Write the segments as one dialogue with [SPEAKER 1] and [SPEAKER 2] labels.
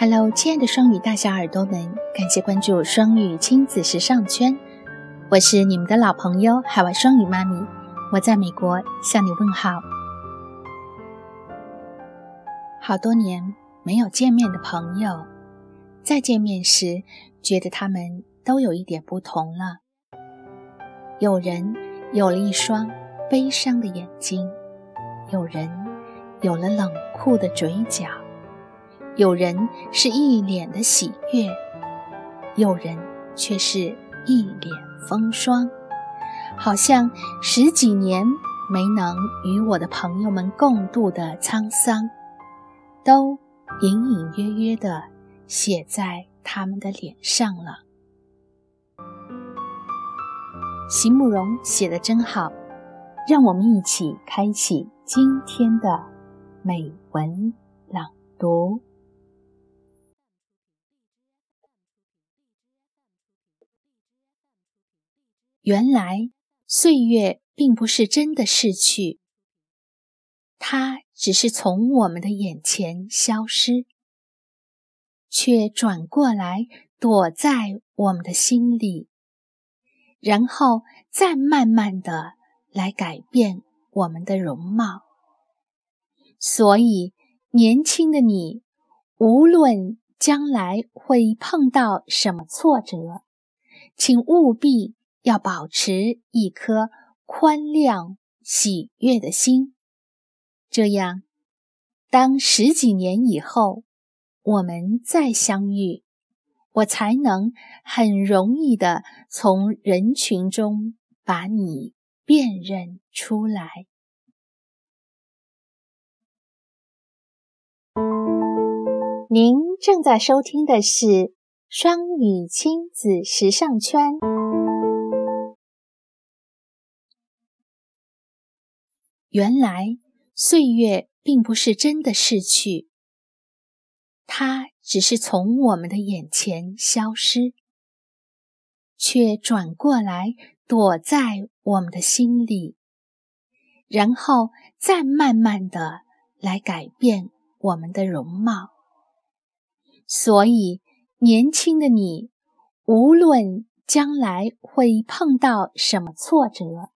[SPEAKER 1] Hello，亲爱的双语大小耳朵们，感谢关注双语亲子时尚圈，我是你们的老朋友海外双语妈咪，我在美国向你问好。好多年没有见面的朋友，再见面时，觉得他们都有一点不同了。有人有了一双悲伤的眼睛，有人有了冷酷的嘴角。有人是一脸的喜悦，有人却是一脸风霜，好像十几年没能与我的朋友们共度的沧桑，都隐隐约约地写在他们的脸上了。席慕容写的真好，让我们一起开启今天的美文朗读。原来岁月并不是真的逝去，它只是从我们的眼前消失，却转过来躲在我们的心里，然后再慢慢的来改变我们的容貌。所以，年轻的你，无论将来会碰到什么挫折，请务必。要保持一颗宽谅、喜悦的心，这样，当十几年以后我们再相遇，我才能很容易的从人群中把你辨认出来。您正在收听的是双语亲子时尚圈。原来岁月并不是真的逝去，它只是从我们的眼前消失，却转过来躲在我们的心里，然后再慢慢的来改变我们的容貌。所以，年轻的你，无论将来会碰到什么挫折，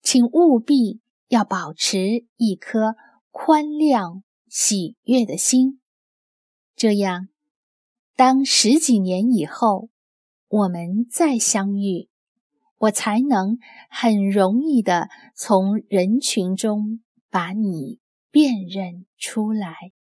[SPEAKER 1] 请务必。要保持一颗宽亮、喜悦的心，这样，当十几年以后我们再相遇，我才能很容易的从人群中把你辨认出来。